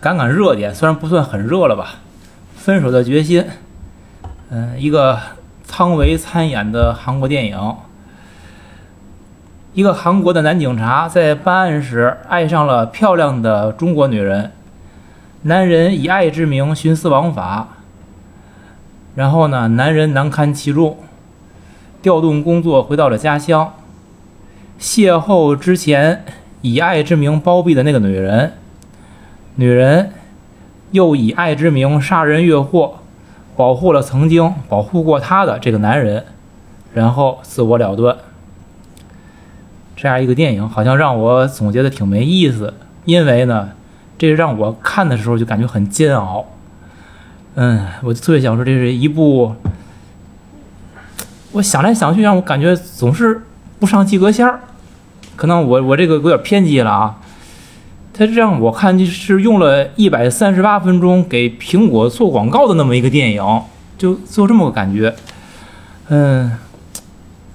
赶赶热点，虽然不算很热了吧，《分手的决心》，嗯，一个汤唯参演的韩国电影。一个韩国的男警察在办案时爱上了漂亮的中国女人，男人以爱之名徇私枉法，然后呢，男人难堪其重，调动工作回到了家乡，邂逅之前以爱之名包庇的那个女人，女人又以爱之名杀人越货，保护了曾经保护过她的这个男人，然后自我了断。这样一个电影，好像让我总结的挺没意思，因为呢，这让我看的时候就感觉很煎熬。嗯，我特别想说，这是一部，我想来想去，让我感觉总是不上及格线儿。可能我我这个有点偏激了啊。他让我看就是用了一百三十八分钟给苹果做广告的那么一个电影，就就这么个感觉。嗯。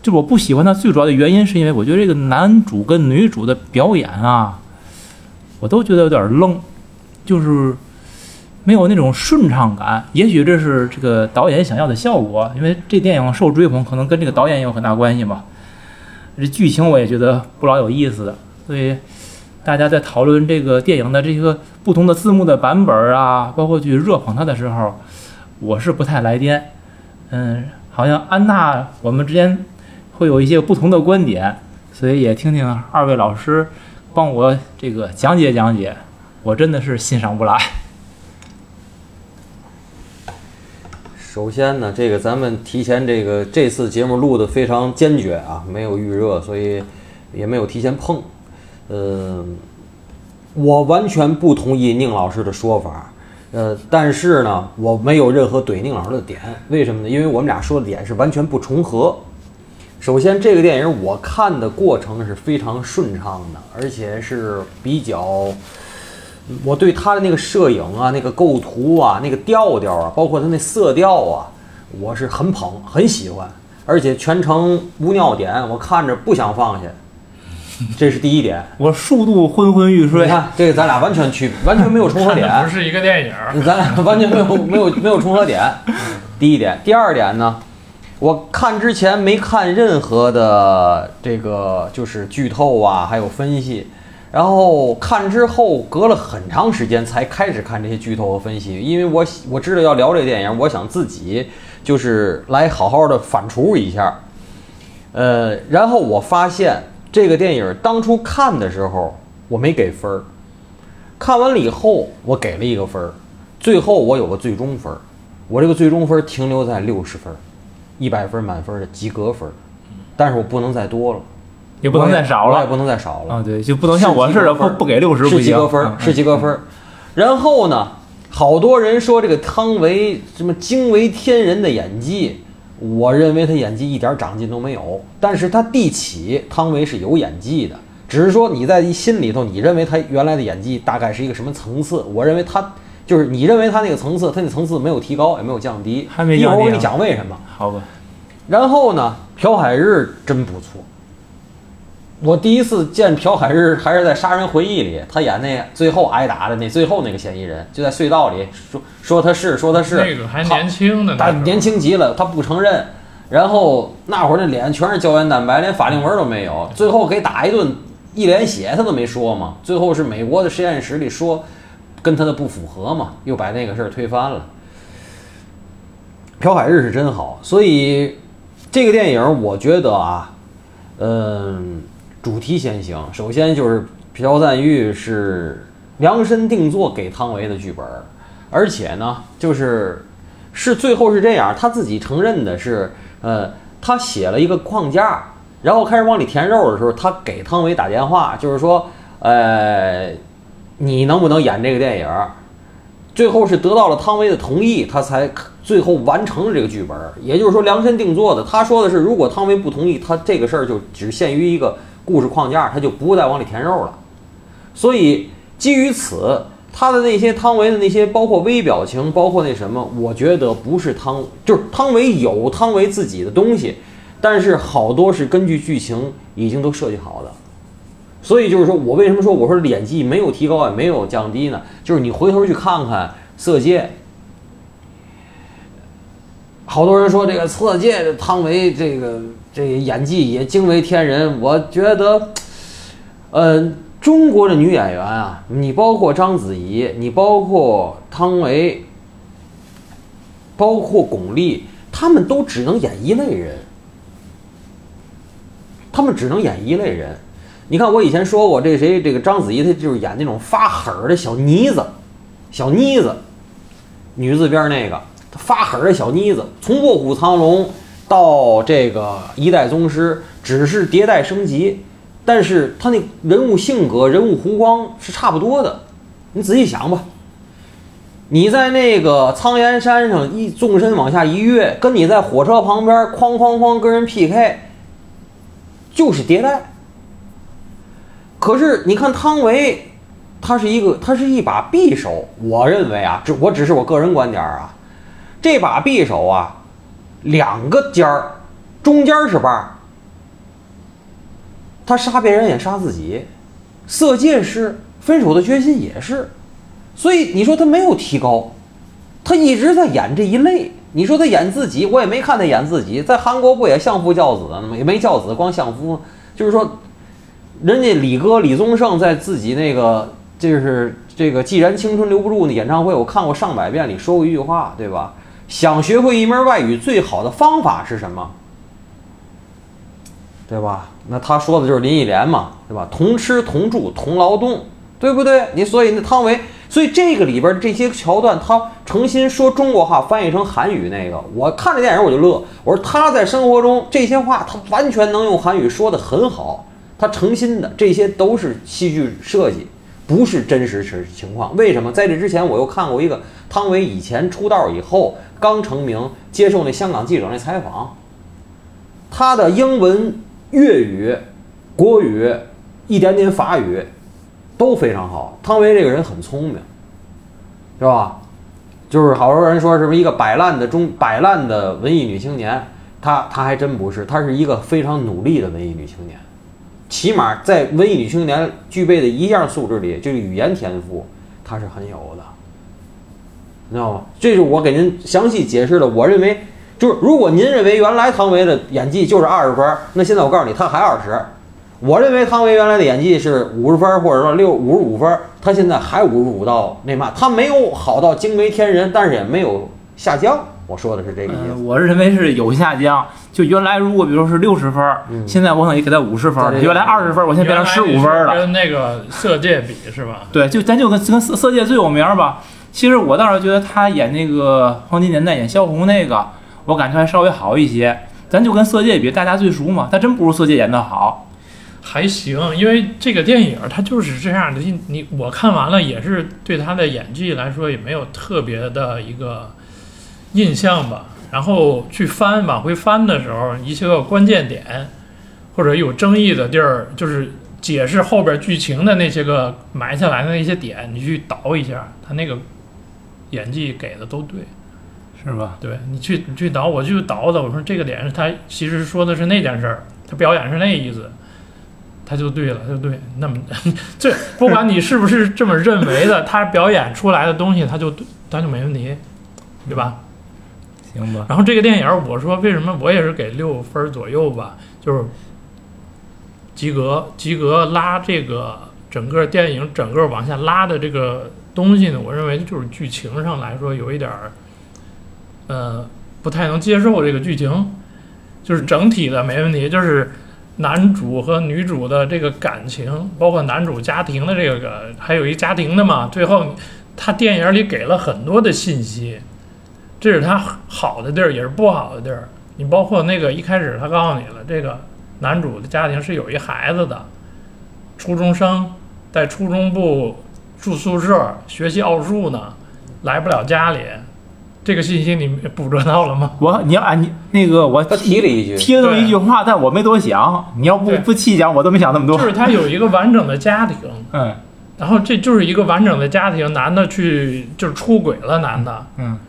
就我不喜欢他最主要的原因，是因为我觉得这个男主跟女主的表演啊，我都觉得有点愣，就是没有那种顺畅感。也许这是这个导演想要的效果，因为这电影受追捧，可能跟这个导演也有很大关系吧。这剧情我也觉得不老有意思的，所以大家在讨论这个电影的这个不同的字幕的版本啊，包括去热捧它的时候，我是不太来电。嗯，好像安娜，我们之间。会有一些不同的观点，所以也听听二位老师帮我这个讲解讲解，我真的是欣赏不来。首先呢，这个咱们提前这个这次节目录的非常坚决啊，没有预热，所以也没有提前碰。嗯，我完全不同意宁老师的说法，呃，但是呢，我没有任何怼宁老师的点，为什么呢？因为我们俩说的点是完全不重合。首先，这个电影我看的过程是非常顺畅的，而且是比较，我对他的那个摄影啊、那个构图啊、那个调调啊，包括他那色调啊，我是很捧、很喜欢，而且全程无尿点，我看着不想放下，这是第一点。我数度昏昏欲睡。你看，这个咱俩完全区完全没有重合点，不是一个电影，咱俩完全没有没有 没有重合点。第一点，第二点呢？我看之前没看任何的这个就是剧透啊，还有分析，然后看之后隔了很长时间才开始看这些剧透和分析，因为我我知道要聊这个电影，我想自己就是来好好的反刍一下，呃，然后我发现这个电影当初看的时候我没给分儿，看完了以后我给了一个分儿，最后我有个最终分儿，我这个最终分停留在六十分。一百分满分的及格分，但是我不能再多了，也不能再少了，也不能再少了啊！对，就不能像我似的不不给六十，是及格分，是及格分。然后呢，好多人说这个汤唯什么惊为天人的演技，我认为他演技一点长进都没有。但是他地起汤唯是有演技的，只是说你在心里头，你认为他原来的演技大概是一个什么层次？我认为他。就是你认为他那个层次，他那层次没有提高，也没有降低。还没一会儿我给你讲为什么。好吧。然后呢，朴海日真不错。我第一次见朴海日还是在《杀人回忆》里，他演那最后挨打的那最后那个嫌疑人，就在隧道里说说他是说他是。那个还年轻呢。他年轻极了，他不承认。然后那会儿那脸全是胶原蛋白，连法令纹都没有。最后给打一顿，一脸血，他都没说嘛。最后是美国的实验室里说。跟他的不符合嘛，又把那个事儿推翻了。朴海日是真好，所以这个电影我觉得啊，嗯，主题先行。首先就是朴赞玉是量身定做给汤唯的剧本，而且呢，就是是最后是这样，他自己承认的是，呃，他写了一个框架，然后开始往里填肉的时候，他给汤唯打电话，就是说，呃。你能不能演这个电影？最后是得到了汤唯的同意，他才最后完成了这个剧本。也就是说，量身定做的。他说的是，如果汤唯不同意，他这个事儿就只限于一个故事框架，他就不再往里填肉了。所以基于此，他的那些汤唯的那些，包括微表情，包括那什么，我觉得不是汤，就是汤唯有汤唯自己的东西，但是好多是根据剧情已经都设计好的。所以就是说我为什么说我说演技没有提高也没有降低呢？就是你回头去看看《色戒》，好多人说这个《色戒》汤唯这个这演技也惊为天人，我觉得，呃，中国的女演员啊，你包括章子怡，你包括汤唯，包括巩俐，她们都只能演一类人，她们只能演一类人。你看，我以前说过，这谁，这个章子怡，她就是演那种发狠的小妮子，小妮子，女字边那个，她发狠的小妮子，从《卧虎藏龙》到这个一代宗师，只是迭代升级，但是他那人物性格、人物弧光是差不多的。你仔细想吧，你在那个苍岩山上一纵身往下一跃，跟你在火车旁边哐哐哐跟人 PK，就是迭代。可是你看汤唯，他是一个，他是一把匕首。我认为啊，只我只是我个人观点啊，这把匕首啊，两个尖儿，中间是把儿。他杀别人也杀自己，色戒是，分手的决心也是，所以你说他没有提高，他一直在演这一类。你说他演自己，我也没看他演自己，在韩国不也相夫教子呢吗？也没教子，光相夫，就是说。人家李哥李宗盛在自己那个就是这个“既然青春留不住”那演唱会，我看过上百遍里说过一句话，对吧？想学会一门外语，最好的方法是什么？对吧？那他说的就是林忆莲嘛，对吧？同吃同住同劳动，对不对？你所以那汤唯，所以这个里边这些桥段，他诚心说中国话翻译成韩语那个，我看这电影我就乐。我说他在生活中这些话，他完全能用韩语说的很好。他诚心的，这些都是戏剧设计，不是真实实情况。为什么？在这之前，我又看过一个汤唯以前出道以后刚成名，接受那香港记者那采访，他的英文、粤语、国语、一点点法语都非常好。汤唯这个人很聪明，是吧？就是好多人说什么一个摆烂的中摆烂的文艺女青年，她她还真不是，她是一个非常努力的文艺女青年。起码在文艺女青年具备的一样素质里，就是语言天赋，她是很有的，你知道吗？这是我给您详细解释的。我认为，就是如果您认为原来汤唯的演技就是二十分，那现在我告诉你，她还二十。我认为汤唯原来的演技是五十分，或者说六五十五分，她现在还五十五到那嘛，她没有好到惊为天人，但是也没有下降。我说的是这个意思。我认为是有下降。就原来如果比如说是六十分，现在我可以给他五十分。原来二十分，我现在变成十五分了。跟那个色戒比是吧？对，就咱就跟跟色色戒最有名吧。其实我倒是觉得他演那个黄金年代演萧红那个，我感觉还稍微好一些。咱就跟色戒比，大家最熟嘛，他真不如色戒演的好。还行，因为这个电影它就是这样的。你我看完了也是对他的演技来说也没有特别的一个印象吧。然后去翻往回翻的时候，一些个关键点或者有争议的地儿，就是解释后边剧情的那些个埋下来的那些点，你去倒一下，他那个演技给的都对，是吧？对你去你去倒，我就倒的，我说这个点是他其实说的是那件事儿，他表演是那意思，他就对了，他就对。那么这不管你是不是这么认为的，他表演出来的东西，他就他就没问题，对吧？然后这个电影，我说为什么我也是给六分左右吧，就是及格，及格拉这个整个电影整个往下拉的这个东西呢，我认为就是剧情上来说有一点儿，呃，不太能接受这个剧情，就是整体的没问题，就是男主和女主的这个感情，包括男主家庭的这个，还有一家庭的嘛，最后他电影里给了很多的信息。这是他好的地儿，也是不好的地儿。你包括那个一开始他告诉你了，这个男主的家庭是有一孩子的，初中生在初中部住宿舍学习奥数呢，来不了家里。这个信息你捕捉到了吗？我你要啊你那个我他提了一句，提了这么一句话，但我没多想。你要不不细讲，我都没想那么多。就是他有一个完整的家庭，嗯，然后这就是一个完整的家庭，男的去就是出轨了，男的，嗯。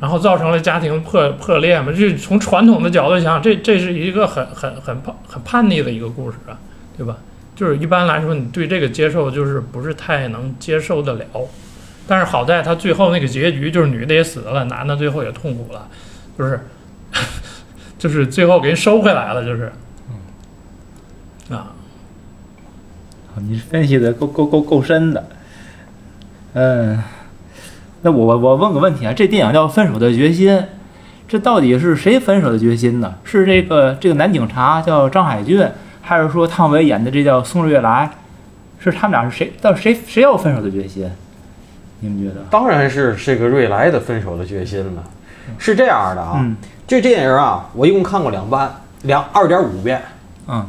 然后造成了家庭破破裂嘛？这从传统的角度想，这这是一个很很很叛很叛逆的一个故事啊，对吧？就是一般来说，你对这个接受就是不是太能接受得了。但是好在他最后那个结局就是女的也死了，男的最后也痛苦了，就是 就是最后给人收回来了，就是啊，你分析的够够够够深的。嗯，那我我问个问题啊，这电影叫《分手的决心》，这到底是谁分手的决心呢？是这个这个男警察叫张海俊，还是说汤唯演的这叫宋瑞来？是他们俩是谁？到底谁谁要分手的决心？你们觉得？当然是这个瑞来的分手的决心了。是这样的啊，嗯这电影啊，我一共看过两班，两二点五遍，嗯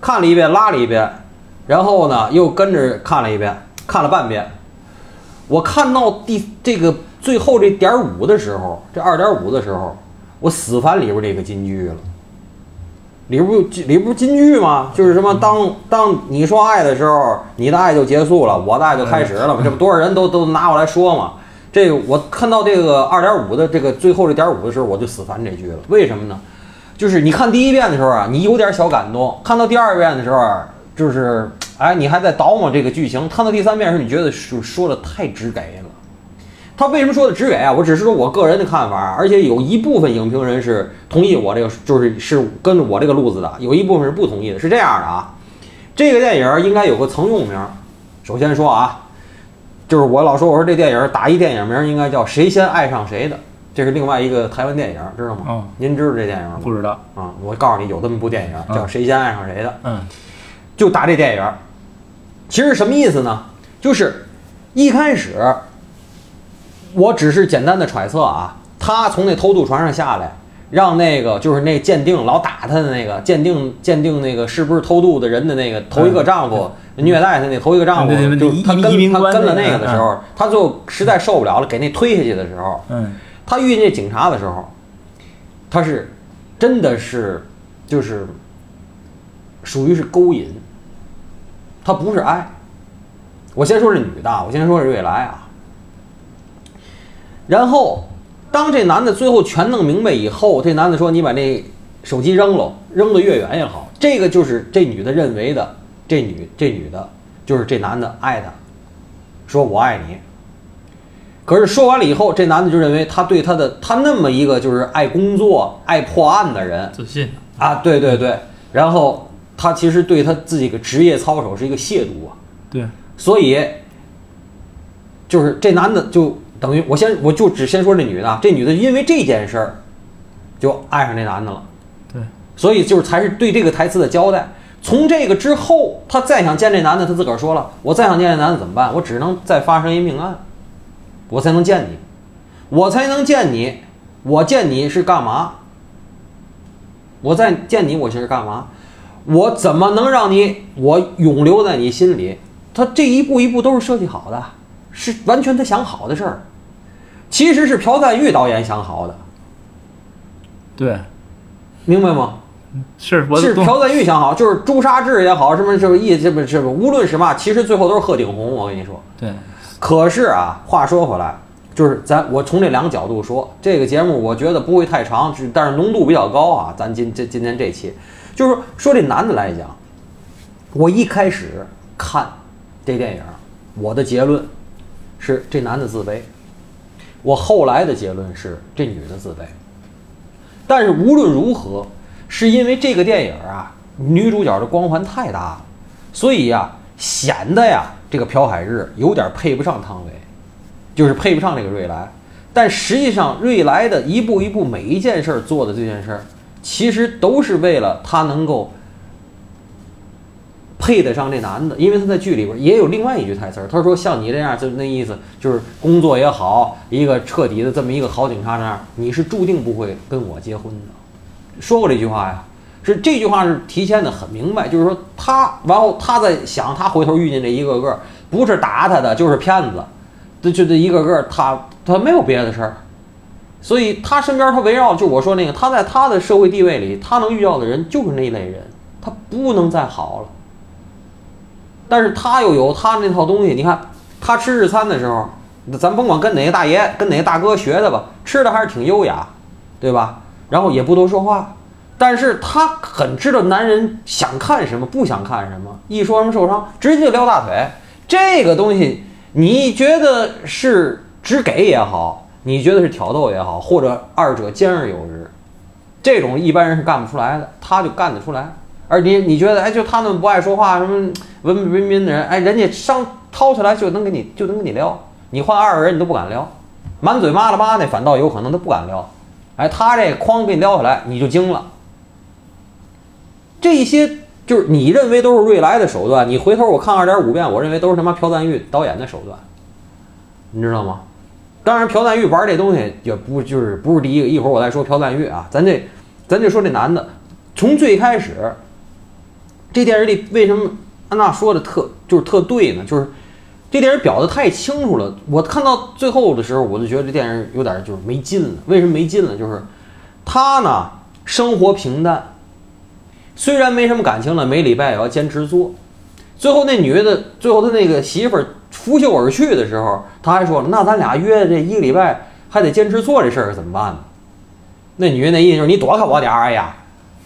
看了一遍，拉了一遍，然后呢又跟着看了一遍，看了半遍。我看到第这个最后这点五的时候，这二点五的时候，我死烦里边这个金句了。里边不里边不是金句吗？就是什么当当你说爱的时候，你的爱就结束了，我的爱就开始了嘛。这不多少人都都拿我来说嘛。这个我看到这个二点五的这个最后这点五的时候，我就死烦这句了。为什么呢？就是你看第一遍的时候啊，你有点小感动；看到第二遍的时候啊，就是哎，你还在倒磨这个剧情；看到第三遍的时候，你觉得说说的太直给了。他为什么说的直给啊？我只是说我个人的看法，而且有一部分影评人是同意我这个，就是是跟着我这个路子的，有一部分是不同意的。是这样的啊，这个电影应该有个曾用名。首先说啊，就是我老说我说这电影打一电影名应该叫《谁先爱上谁的》，这是另外一个台湾电影，知道吗？哦，您知道这电影吗？不知道。啊，我告诉你，有这么部电影叫《谁先爱上谁的》，嗯就打这电影。其实什么意思呢？就是一开始，我只是简单的揣测啊，他从那偷渡船上下来，让那个就是那鉴定老打他的那个鉴定鉴定那个是不是偷渡的人的那个头一个丈夫虐待他那头一个丈夫，就是他移跟他跟了那个那个的时候，他最后实在受不了了，给那推下去的时候，嗯。他遇见警察的时候，他是真的是就是属于是勾引，他不是爱。我先说这女的啊，我先说这瑞来啊。然后，当这男的最后全弄明白以后，这男的说：“你把那手机扔了，扔得越远越好。”这个就是这女的认为的，这女这女的就是这男的爱她，说我爱你。可是说完了以后，这男的就认为他对他的他那么一个就是爱工作、爱破案的人自信啊，对对对，然后他其实对他自己的职业操守是一个亵渎啊，对，所以就是这男的就等于我先我就只先说这女的啊，这女的因为这件事儿就爱上这男的了，对，所以就是才是对这个台词的交代。从这个之后，他再想见这男的，他自个儿说了，我再想见这男的怎么办？我只能再发生一命案，我才能见你，我才能见你，我见你是干嘛？我再见你，我是干嘛？我怎么能让你我永留在你心里？他这一步一步都是设计好的，是完全他想好的事儿。其实是朴赞玉导演想好的，对，明白吗？是我是朴赞玉想好，就是朱砂痣也好，什么什么意，这不这不，无论是嘛，其实最后都是鹤顶红。我跟你说，对，可是啊，话说回来，就是咱我从这两个角度说，这个节目我觉得不会太长，但是浓度比较高啊。咱今这今天这期，就是说这男的来讲，我一开始看这电影，我的结论是这男的自卑，我后来的结论是这女的自卑。但是无论如何，是因为这个电影啊，女主角的光环太大了，所以呀、显得呀，这个朴海日有点配不上汤唯，就是配不上这个瑞来。但实际上，瑞来的一步一步每一件事做的这件事儿，其实都是为了他能够配得上这男的，因为他在剧里边也有另外一句台词儿，他说：“像你这样，就那意思，就是工作也好，一个彻底的这么一个好警察这样，你是注定不会跟我结婚的。”说过这句话呀，是这句话是提现的很明白，就是说他，然后他在想，他回头遇见这一个个，不是打他的就是骗子，这就这一个个，他他没有别的事儿，所以他身边他围绕就我说那个，他在他的社会地位里，他能遇到的人就是那一类人，他不能再好了。但是他又有他那套东西，你看他吃日餐的时候，咱甭管跟哪个大爷、跟哪个大哥学的吧，吃的还是挺优雅，对吧？然后也不多说话，但是他很知道男人想看什么，不想看什么。一说什么受伤，直接就撩大腿。这个东西，你觉得是只给也好，你觉得是挑逗也好，或者二者兼而有之，这种一般人是干不出来的，他就干得出来。而你你觉得，哎，就他那么不爱说话，什么文文彬彬的人，哎，人家上掏出来就能给你就能给你撩，你换二个人你都不敢撩，满嘴骂了骂那反倒有可能他不敢撩。哎，他这哐给你撩下来，你就惊了。这些就是你认为都是瑞来的手段，你回头我看二点五遍，我认为都是他妈朴赞玉导演的手段，你知道吗？当然，朴赞玉玩这东西也不就是不是第一个，一会儿我再说朴赞玉啊，咱这咱就说这男的，从最开始，这电视里为什么安娜说的特就是特对呢？就是这电影表的太清楚了，我看到最后的时候，我就觉得这电影有点就是没劲了。为什么没劲了？就是他呢生活平淡，虽然没什么感情了，每礼拜也要坚持做。最后那女的，最后他那个媳妇儿拂袖而去的时候，他还说了：“那咱俩约这一个礼拜还得坚持做这事儿怎么办呢？”那女的那意思就是你躲开我点儿，哎呀，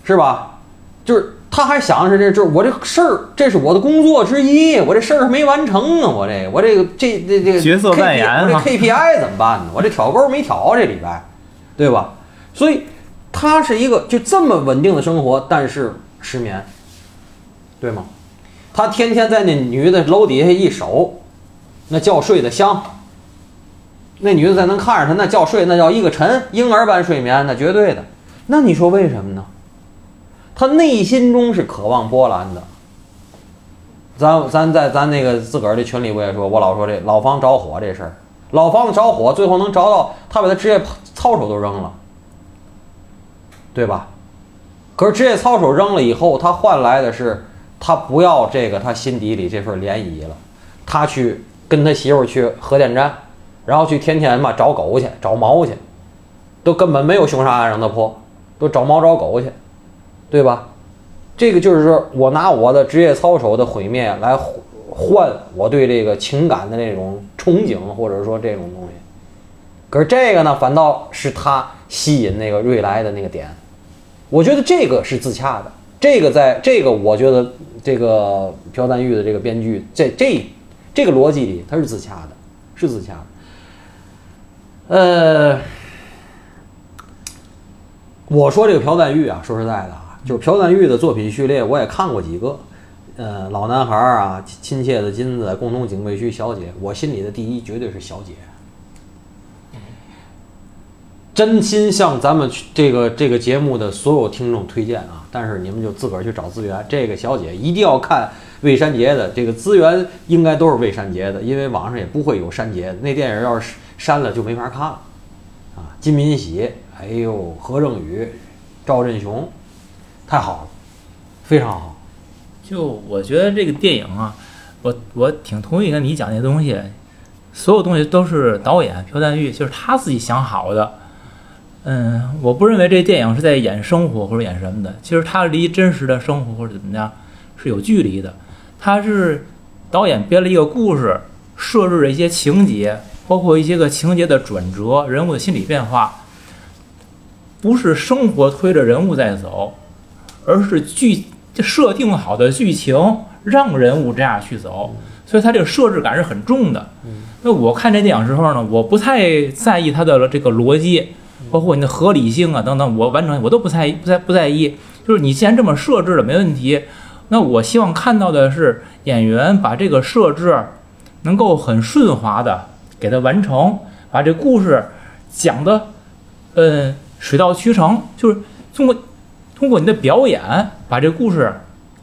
是吧？就是他还想的是这，就是我这事儿，这是我的工作之一，我这事儿没完成呢，我这我这个这这这个角色扮演我哈这 KPI 怎么办呢？我这挑钩没挑这礼拜，对吧？所以他是一个就这么稳定的生活，但是失眠，对吗？他天天在那女的楼底下一守，那觉睡得香。那女的在能看着他，那觉睡那叫一个沉，婴儿般睡眠，那绝对的。那你说为什么呢？他内心中是渴望波澜的。咱咱在咱那个自个儿的群里我也说，我老说这老房着火这事儿，老房子着火，最后能着到他把他职业操守都扔了，对吧？可是职业操守扔了以后，他换来的是他不要这个他心底里这份涟漪了，他去跟他媳妇去核电站，然后去天天嘛找狗去找猫去，都根本没有凶杀案让他破，都找猫找狗去，对吧？这个就是说我拿我的职业操守的毁灭来换我对这个情感的那种憧憬，或者说这种东西。可是这个呢，反倒是他吸引那个瑞来的那个点。我觉得这个是自洽的，这个在这个我觉得这个朴赞玉的这个编剧这这这个逻辑里他是自洽的，是自洽的。呃，我说这个朴赞玉啊，说实在的啊，就是朴赞玉的作品序列我也看过几个，呃，老男孩啊，亲切的金子，共同警备区小姐，我心里的第一绝对是小姐。真心向咱们这个这个节目的所有听众推荐啊！但是你们就自个儿去找资源。这个小姐一定要看未删节的，这个资源应该都是未删节的，因为网上也不会有删节的。那电影要是删了就没法看了啊！金敏喜，哎呦，何正宇、赵振雄，太好了，非常好。就我觉得这个电影啊，我我挺同意跟你讲那东西，所有东西都是导演朴赞玉，就是他自己想好的。嗯，我不认为这电影是在演生活或者演什么的，其实它离真实的生活或者怎么样是有距离的。他是导演编了一个故事，设置了一些情节，包括一些个情节的转折、人物的心理变化，不是生活推着人物在走，而是剧设定好的剧情让人物这样去走，所以它这个设置感是很重的。那我看这电影时候呢，我不太在意它的这个逻辑，包括你的合理性啊等等，我完全我都不在意，不在不在意。就是你既然这么设置了，没问题。那我希望看到的是演员把这个设置能够很顺滑的给它完成，把这故事讲的，嗯，水到渠成，就是通过通过你的表演把这故事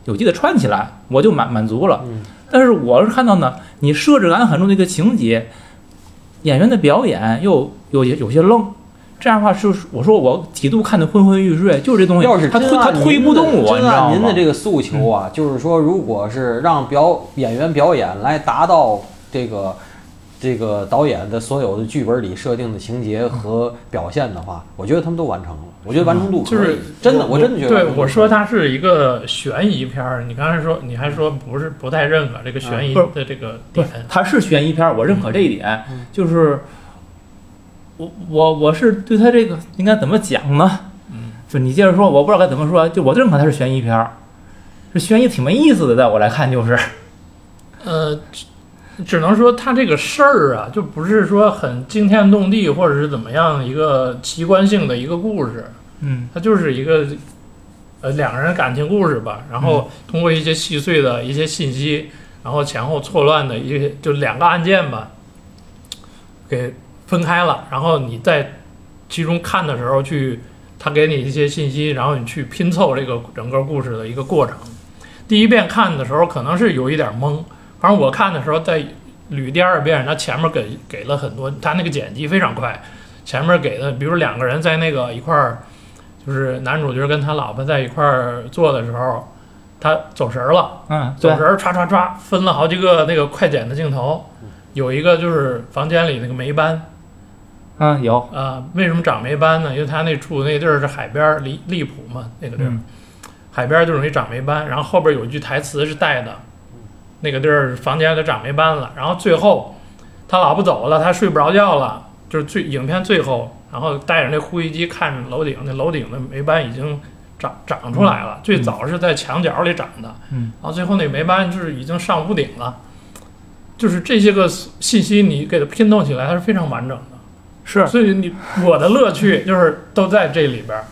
有机的串起来，我就满满足了。嗯但是我是看到呢，你设置感很重的一个情节，演员的表演又有有些愣，这样的话就是我说我几度看得昏昏欲睡，就是这东西，要是他推他推不动我，你真知道吗按您的？这个诉求啊，就是说，如果是让表演员表演来达到这个这个导演的所有的剧本里设定的情节和表现的话，我觉得他们都完成了。我觉得完成度可以就是真的，我真的觉得对我说它是一个悬疑片儿，你刚才说你还说不是不太认可这个悬疑的这个不点是，，它是悬疑片儿，我认可这一点。嗯就是我我我是对他这个应该怎么讲呢？嗯。就你接着说，我不知道该怎么说，就我认可它是悬疑片儿，这悬疑挺没意思的，在我来看就是，呃，只只能说他这个事儿啊，就不是说很惊天动地或者是怎么样一个奇观性的一个故事，嗯。它就是一个呃两个人感情故事吧，然后通过一些细碎的一些信息，然后前后错乱的一些就两个案件吧，给分开了，然后你在其中看的时候去，他给你一些信息，然后你去拼凑这个整个故事的一个过程。第一遍看的时候可能是有一点懵，反正我看的时候在捋第二遍，他前面给给了很多，他那个剪辑非常快，前面给的，比如两个人在那个一块儿，就是男主角跟他老婆在一块儿做的时候，他走神儿了，嗯，走神，儿唰唰唰分了好几个那个快剪的镜头，有一个就是房间里那个霉斑，嗯有，啊，为什么长霉斑呢？因为他那住那地儿是海边儿，离利浦嘛，那个地儿，嗯海边儿就容易长霉斑。然后后边有一句台词是带的，那个地儿房间里长霉斑了。然后最后他老婆走了，他睡不着觉了，就是最影片最后，然后带着那呼吸机看着楼顶，那楼顶的霉斑已经长长出来了。最早是在墙角里长的，嗯，然后最后那霉斑就是已经上屋顶了。就是这些个信息，你给它拼凑起来，它是非常完整的。是，所以你我的乐趣就是都在这里边儿。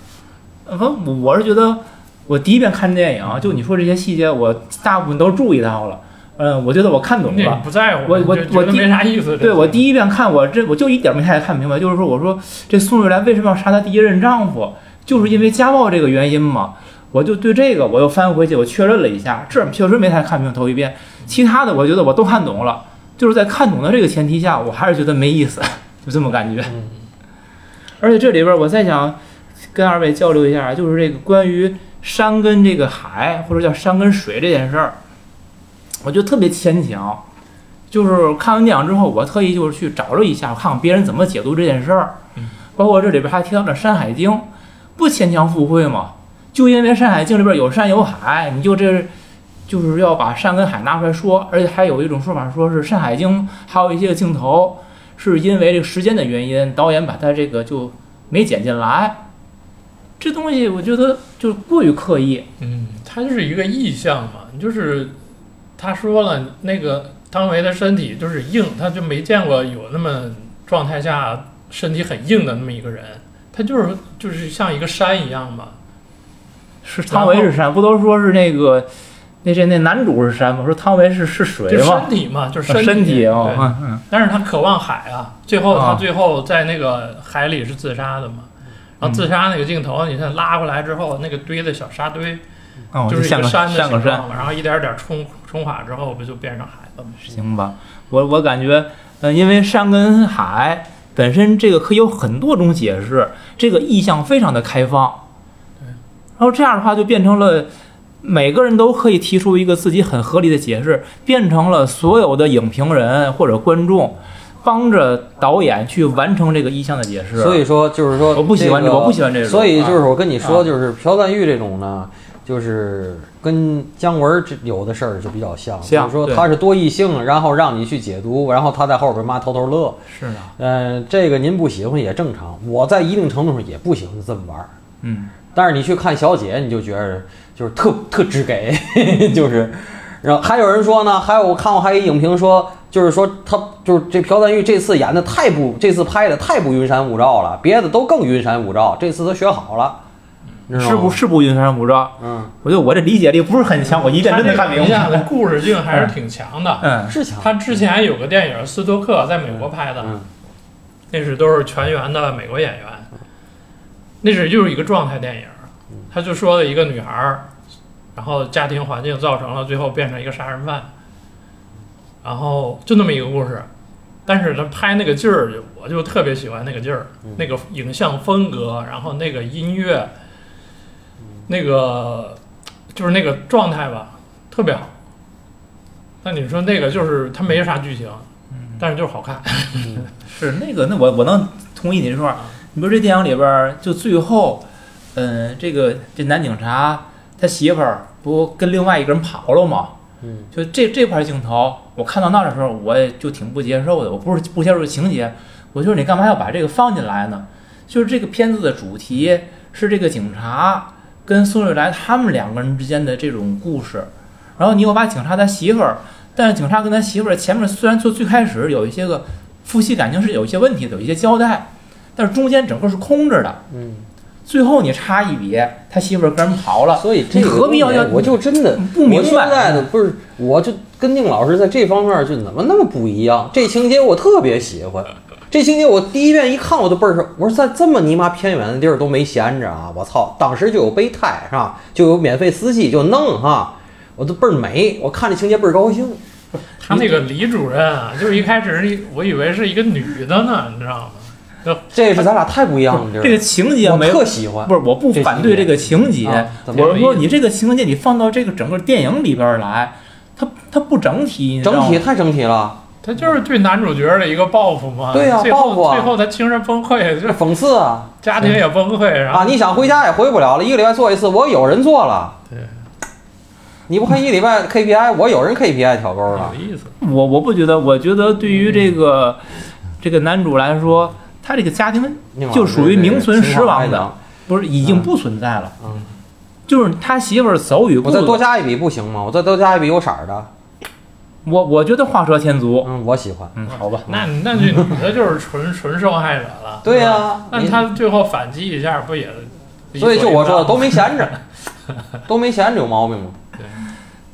呃不，我是觉得我第一遍看电影，就你说这些细节，我大部分都注意到了。嗯，我觉得我看懂了。不在乎，我我我第没啥意思。对我第一一遍看，我这我就一点没太看明白，就是说，我说这宋瑞兰为什么要杀她第一任丈夫，就是因为家暴这个原因嘛。我就对这个我又翻回去，我确认了一下，这确实没太看明白头一遍，其他的我觉得我都看懂了。就是在看懂的这个前提下，我还是觉得没意思，就这么感觉。嗯而且这里边我再想跟二位交流一下，就是这个关于山跟这个海，或者叫山跟水这件事儿，我觉得特别牵强。就是看完电影之后，我特意就是去找了一下，看看别人怎么解读这件事儿嗯。包括这里边还提到了《山海经》，不牵强附会嘛？就因为《山海经》里边有山有海，你就这就是要把山跟海拿出来说，而且还有一种说法，说是《山海经》还有一些镜头是因为这个时间的原因，导演把他这个就没剪进来。这东西我觉得就是过于刻意。嗯，他就是一个意象嘛，就是他说了，那个汤唯的身体就是硬，他就没见过有那么状态下身体很硬的那么一个人，他就是就是像一个山一样嘛。是汤唯是山，不都说是那个那这那男主是山吗？说汤唯是是水就吗身？体嘛，就是身身体哦，嗯嗯但是他渴望海啊，最后他啊最后在那个海里是自杀的嘛。然后自杀那个镜头，你看拉过来之后，那个堆的小沙堆，哦，就是一像个山的形状嘛，然后一点点冲冲垮之后，不就变成海了吗？行吧？我我感觉，呃，因为山跟海本身这个可以有很多种解释，这个意象非常的开放。对。然后这样的话，就变成了每个人都可以提出一个自己很合理的解释，变成了所有的影评人或者观众帮着导演去完成这个意象的解释。所以说就是说，我不喜欢这个我不喜欢这种所以就是我跟你说，啊就是朴赞玉这种呢，就是跟姜文这有的事儿就比较像，像就是说对他是多异性，然后让你去解读，然后他在后边妈偷偷乐。是的，嗯，这个您不喜欢也正常，我在一定程度上也不喜欢这么玩儿。嗯，但是你去看小姐，你就觉得就是特特直给，就是，然后还有人说呢，还有我看过还有一影评说，就是说他就是这朴赞玉这次演的太不，这次拍的太不云山雾罩了，别的都更云山雾罩，这次他学好了，是不？是不云山雾罩？嗯，我觉得我这理解力不是很强，我一遍真的看明白。故事性还是挺强的。嗯是强。他之前有个电影《斯托克》在美国拍的，嗯那是都是全员的美国演员，那是就是一个状态电影。他就说了一个女孩儿，然后家庭环境造成了最后变成一个杀人犯，然后就那么一个故事。但是他拍那个劲儿，我就特别喜欢那个劲儿，那个影像风格，然后那个音乐，那个就是那个状态吧，特别好。但你说那个就是它没啥剧情，但是就是好看。是那个，那我我能同意你这说法。你比如这电影里边，就最后，嗯，这个这男警察他媳妇儿不跟另外一个人跑了吗？嗯，就这这块镜头，我看到那儿的时候，我也就挺不接受的。我不是不接受情节，我就是你干嘛要把这个放进来呢？就是这个片子的主题是这个警察跟宋瑞来他们两个人之间的这种故事，然后你又把警察他媳妇儿，但是警察跟他媳妇儿前面虽然就最开始有一些个夫妻感情是有一些问题的，有一些交代，但是中间整个是空着的，嗯，最后你差一笔，他媳妇儿跟人跑了，所以这何必要要我就真的不明白我说实在的，不是，我就跟宁老师在这方面就怎么那么不一样？这情节我特别喜欢，这情节我第一遍一看我就倍儿熟。我说在这么尼玛偏远的地儿都没闲着啊！我操，当时就有备胎是吧？就有免费司机就弄哈，我都倍儿美。我看这情节倍儿高兴。他那个李主任啊，就是一开始我以为是一个女的呢，你知道吗？这是咱俩太不一样了。这个情节我没特喜欢，不是，我不反对这个情节，啊怎么我是说你这个情节你放到这个整个电影里边儿来，它它不整体，整体太整体了，他就是对男主角的一个报复嘛。对呀最后报复啊最后他精神崩溃，就这讽刺啊家庭也崩溃，然后啊！你想回家也回不了了，一个礼拜做一次，我有人做了。对，你不看一礼拜 KPI，我有人 KPI 挑钩了有。意思。我我不觉得，我觉得对于这个、这个男主来说，他这个家庭就属于名存实亡的，不是已经不存在了。嗯，就是他媳妇儿走与不我再多，加一笔不行吗？我再多加一笔有色儿的。我我觉得画蛇添足。嗯，我喜欢。嗯，好吧，那那这女的就是纯纯受害者了。对呀、那你他最后反击一下，不也？所以就我说的都没闲着，都没闲着有毛病吗？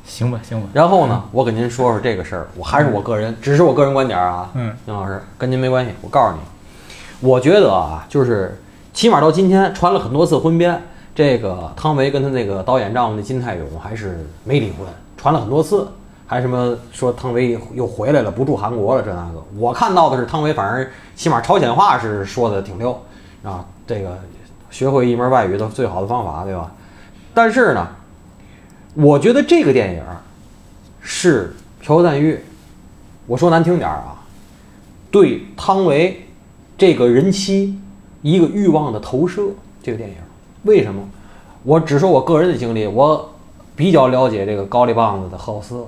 行吧，行吧。然后呢，我给您说说这个事儿，我还是我个人，只是我个人观点啊。嗯，宁老师跟您没关系。我告诉你，我觉得啊，就是起码到今天传了很多次婚变，这个汤唯跟他那个导演丈夫那金泰勇还是没离婚，传了很多次，还什么说汤唯又回来了，不住韩国了这那个。我看到的是汤唯，反正起码朝鲜话是说的挺溜啊，这个学会一门外语的最好的方法，对吧？但是呢，我觉得这个电影是朴赞玉，我说难听点啊，对汤唯这个人妻一个欲望的投射。这个电影为什么？我只说我个人的经历，我比较了解这个高丽棒子的好色。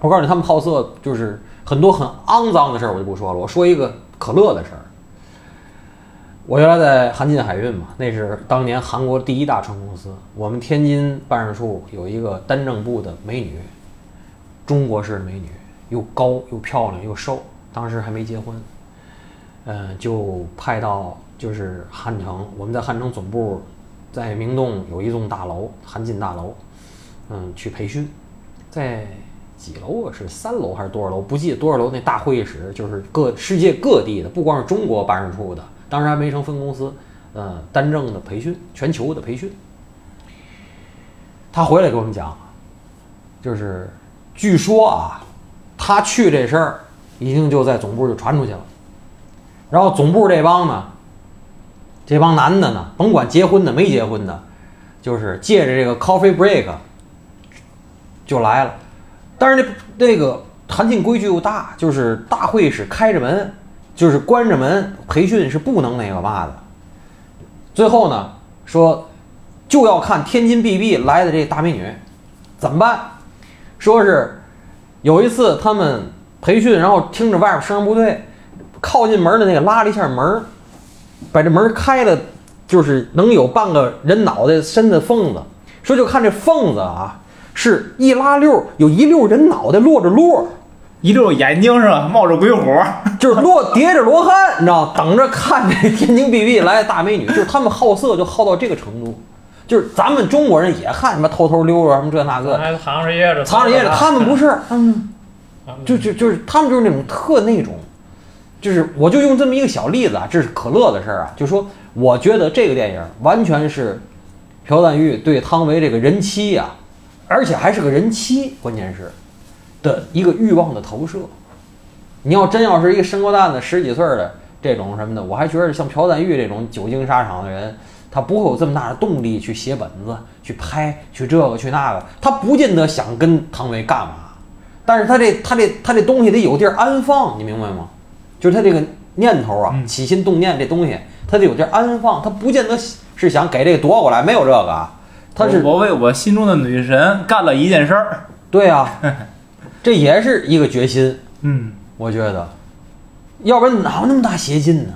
我告诉你，他们好色就是很多很肮脏的事儿，我就不说了。我说一个可乐的事儿。我原来在韩进海运嘛，那是当年韩国第一大船公司。我们天津办事处有一个单证部的美女，中国式美女，又高又漂亮又瘦，当时还没结婚。嗯，就派到就是汉城，我们在汉城总部，在明洞有一栋大楼，韩进大楼，嗯，去培训，在几楼啊？是三楼还是多少楼？不记得多少楼。那大会议室就是各世界各地的，不光是中国办事处的，当时还没成分公司，呃，单正的培训，全球的培训。他回来给我们讲，就是据说啊，他去这事儿已经就在总部就传出去了，然后总部这帮呢，这帮男的呢，甭管结婚的没结婚的，就是借着这个 coffee break 就来了。但是那那个韩进规矩又大，就是大会是开着门，就是关着门，培训是不能那个嘛的。最后呢，说就要看天津 BB 来的这大美女怎么办？说是有一次他们培训，然后听着外边声音不对，靠近门的那个拉了一下门儿，把这门开了，就是能有半个人脑袋深的缝子。说就看这缝子啊，是一拉溜儿，有一溜人脑袋落着落儿，一溜眼睛上冒着鬼火，就是落叠着罗汉，你知道，等着看这天津 BB 来的大美女，就是他们好色就好到这个程度，就是咱们中国人也看什么偷偷溜啊什么这那个，还藏着掖着，藏着掖着，他们不是，他们他们就就就是他们就是那种特那种，就是我就用这么一个小例子啊，这是可乐的事儿啊，就说我觉得这个电影完全是朴赞玉对汤唯这个人妻呀、而且还是个人妻，关键是的一个欲望的投射。你要真要是一个生过蛋的十几岁儿的这种什么的，我还觉得像朴赞玉这种久经沙场的人，他不会有这么大的动力去写本子、去拍、去这个去那个，他不见得想跟汤唯干嘛。但是他这他这他这东西得有地儿安放，你明白吗？就是他这个念头啊，嗯起心动念这东西，他得有这安放，他不见得是想给这个夺过来，没有这个啊，他是我为我心中的女神干了一件事儿。对啊，这也是一个决心，嗯，我觉得，要不然哪有那么大邪劲呢？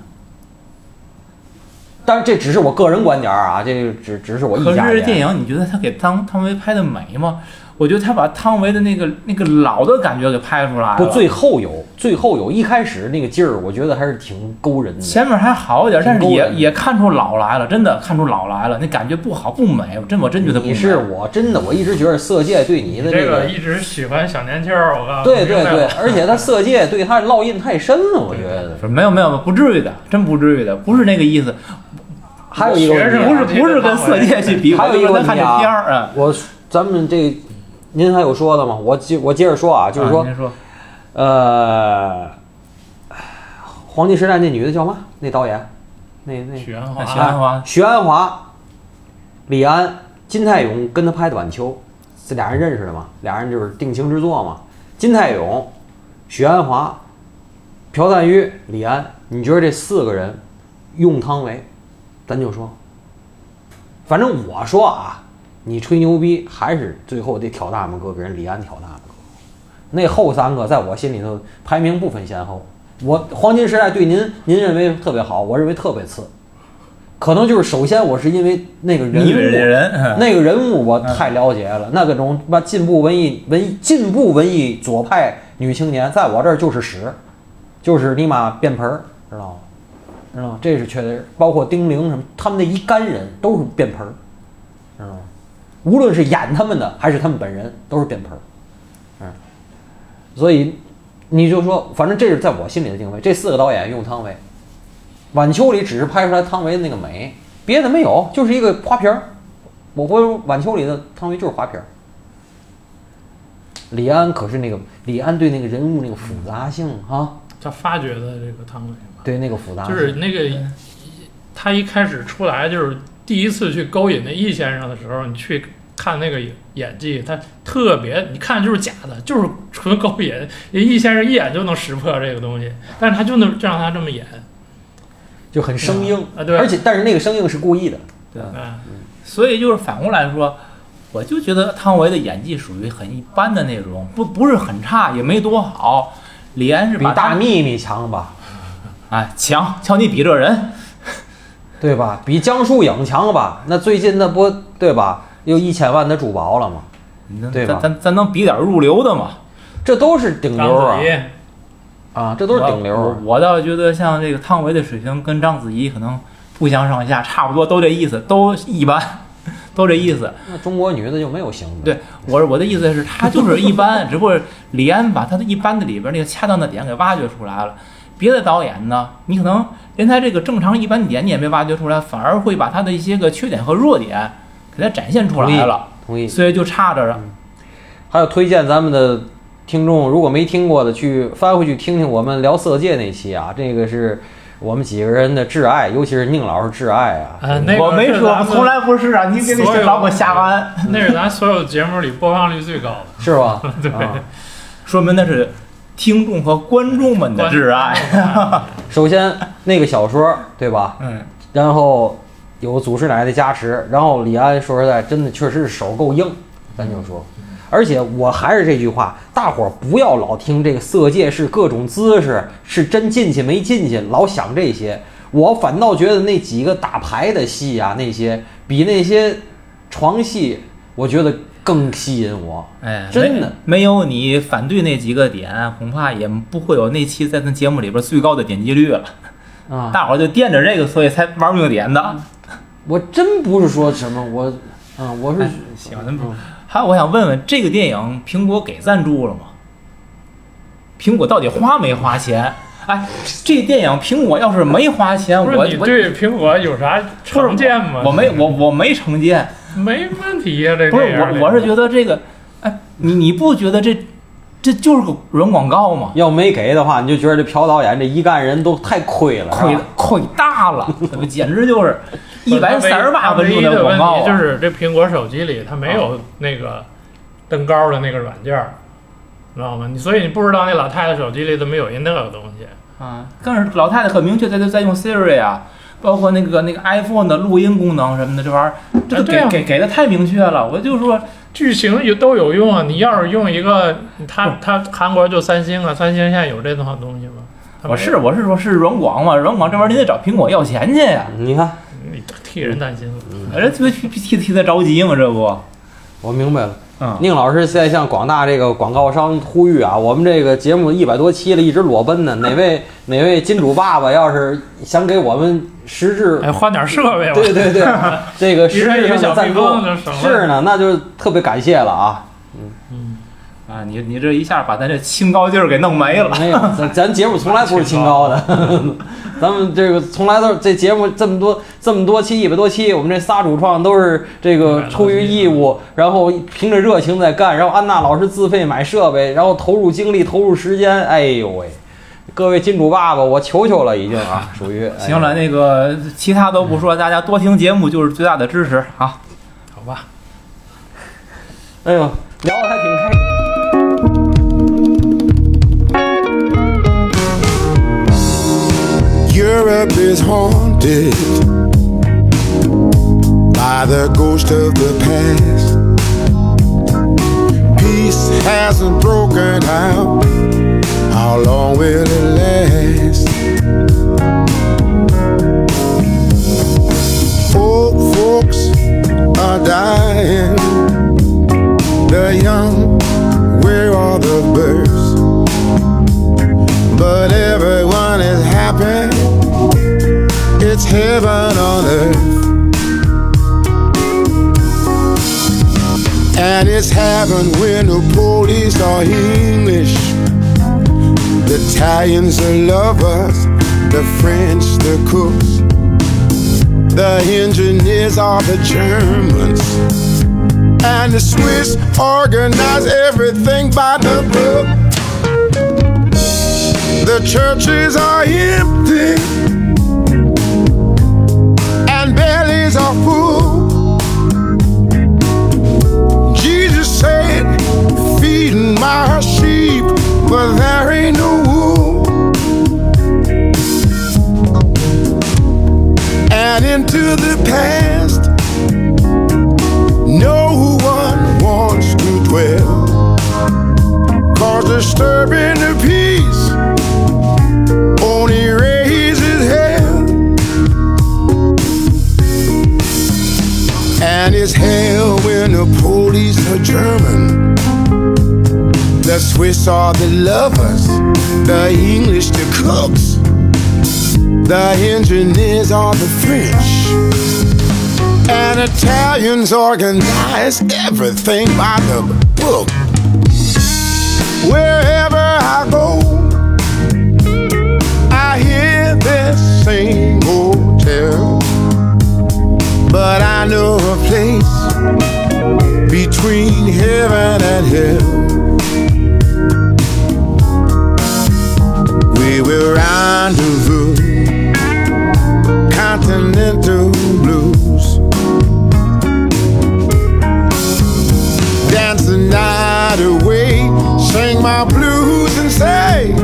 当然这只是我个人观点啊，这只只是我一可家可。是电影，你觉得他给汤汤唯拍的美吗？我觉得他把汤唯的那个那个老的感觉给拍出来了。不，最后有，最后有一开始那个劲儿，我觉得还是挺勾人的。前面还好一点，但是也也看出老来了，真的看出老来了，那感觉不好不美，我真我真觉得不美。你是我真的，我一直觉得色戒对你的这个个一直喜欢小年轻儿，我告诉你。对对对而且他色戒对他烙印太深了，我觉得。没有没有不至于的，真不至于的，不是那个意思，还有一个问题啊学生不是不是跟色戒去比，还有一个问题啊片儿啊，我咱们这您还有说的吗？我接我接着说啊，就是说啊，您说呃，黄金时代那女的叫嘛？那导演，那那许鞍那华，许鞍华许鞍华、李安、金泰勇跟他拍的《晚秋》，这俩人认识的嘛？俩人就是定情之作嘛。金泰勇、许鞍华、朴赞郁、李安，你觉得这四个人用汤唯，咱就说，反正我说啊，你吹牛逼还是最后得挑大拇哥给人李安挑大拇哥。那后三个在我心里头排名不分先后。我黄金时代对您，您认为特别好，我认为特别次。可能就是首先我是因为那个人物，那个人物我太了解了，那个种把进步文艺文艺进步文艺左派女青年，在我这儿就是屎，就是你妈便盆儿，知道吗？知道吗？这是确实，包括丁玲什么，他们那一干人都是便盆儿，知道吗？无论是演他们的还是他们本人，都是便盆儿，嗯。所以你就说，反正这是在我心里的定位。这四个导演用汤唯，《晚秋》里只是拍出来汤唯的那个美，别的没有，就是一个花瓶儿。我会说《晚秋》里的汤唯就是花瓶儿。李安可是那个李安对那个人物那个复杂性啊，他发掘的这个汤唯嘛，对那个复杂，就是那个他一开始出来就是第一次去勾引那易先生的时候，你去看那个演技，他特别，你看就是假的，就是纯勾引。人易先生一眼就能识破这个东西，但是他就能就让他这么演，就很生硬啊对而且但是那个生硬是故意的。对，嗯，所以就是反过来说，我就觉得汤唯的演技属于很一般的那种，不不是很差，也没多好。李安是比大幂幂强吧，哎 强，瞧你比这人，对吧？比江疏影强吧？那最近那不对吧？又一千万的珠宝了嘛？你能对吧咱咱咱能比点入流的嘛？这都是顶流啊啊！这都是顶流我啊！我倒觉得像这个汤唯的水平跟章子怡可能不相上下，差不多都这意思，都一般，都这意思。那中国女的就没有行的。对我我的意思是，她就是一般，只不过李安把她的一般的里边那个恰当的点给挖掘出来了。别的导演呢，你可能连他这个正常一般点你也没挖掘出来，反而会把他的一些个缺点和弱点给他展现出来了，同意。所以就差着了。还有推荐咱们的听众，如果没听过的，去翻回去听听我们聊色戒那期啊，这个是我们几个人的挚爱，尤其是宁老师挚爱啊。呃，那个我没说，从来不是啊！你别所有别老给我瞎完，那是咱所有节目里播放率最高的。是吧？对啊说明那是听众和观众们的挚爱。首先那个小说，对吧？嗯，然后有祖师奶奶的加持，然后李安说实在，真的确实是手够硬，咱就说。而且我还是这句话，大伙儿不要老听这个色戒是各种姿势，是真进去没进去，老想这些。我反倒觉得那几个打牌的戏啊，那些比那些床戏，我觉得更吸引我。哎，真的没没有你反对那几个点，恐怕也不会有那期在咱节目里边最高的点击率了。啊，大伙儿就惦着这个，所以才玩命点的。我真不是说什么我，啊，我是哎行，咱不。还有，我想问问，这个电影苹果给赞助了吗？苹果到底花没花钱？哎，这电影苹果要是没花钱，不我你对苹果有啥成见吗？我没我我没成见，没问题呀、这不是我我是觉得这个，哎，你你不觉得这这就是个软广告嘛？要没给的话，你就觉得这朴导演这一干人都太亏了，亏亏大了，这不简直就是一百三十八分钟的广告啊！就是这苹果手机里它没有那个登高的那个软件儿，知道吗？你所以你不知道那老太太手机里怎么有一那个东西。啊，但是老太太很明确在在用 Siri 啊，包括那个那个 iPhone 的录音功能什么的，这玩意儿这个给、啊啊给给的太明确了。我就说，剧情有都有用啊！你要是用一个，他他韩国就三星啊，三星现在有这套东西吗？我是我是说是软广嘛，软广这玩意儿你得找苹果要钱去呀。你看，你替人担心了。人这不替替替他着急嘛，这不？我明白了。嗯，宁老师现在向广大这个广告商呼吁啊，我们这个节目一百多期了，一直裸奔呢。哪位哪位金主爸爸要是想给我们实质，哎，换点设备吧。对对对，这个实质上的赞助。是呢，那就特别感谢了啊。啊，你你这一下把咱这清高劲儿给弄没了。没有，咱咱节目从来不是清高的，咱们这个从来都是这节目这么多这么多期一百多期，我们这仨主创都是这个出于义务，然后凭着热情在干，然后安娜老师自费买设备，然后投入精力投入时间，哎呦喂，各位金主爸爸，我求求了已经啊，属于哎 行了，那个其他都不说，大家多听节目就是最大的支持啊。好吧，哎呦，聊的还挺开心。Europe is haunted by the ghost of the past. Peace hasn't broken out. How long will it last? Are lovers, the French the cooks. The engineers are the Germans. And the Swiss organize everything by the book. The churches are empty and bellies are full. Jesus said, Feeding my sheep, but there ain't no wool. And into the past, no one wants to dwell. Cause disturbing the peace only raises hell. And it's hell when the police are German. The Swiss are the lovers, the English the cooks, the engineers are the French. And Italians organize everything by the book. Wherever I go, I hear this same hotel. But I know a place between heaven and hell. We will rendezvous, continental blues. Dance the night away, sing my blues and say,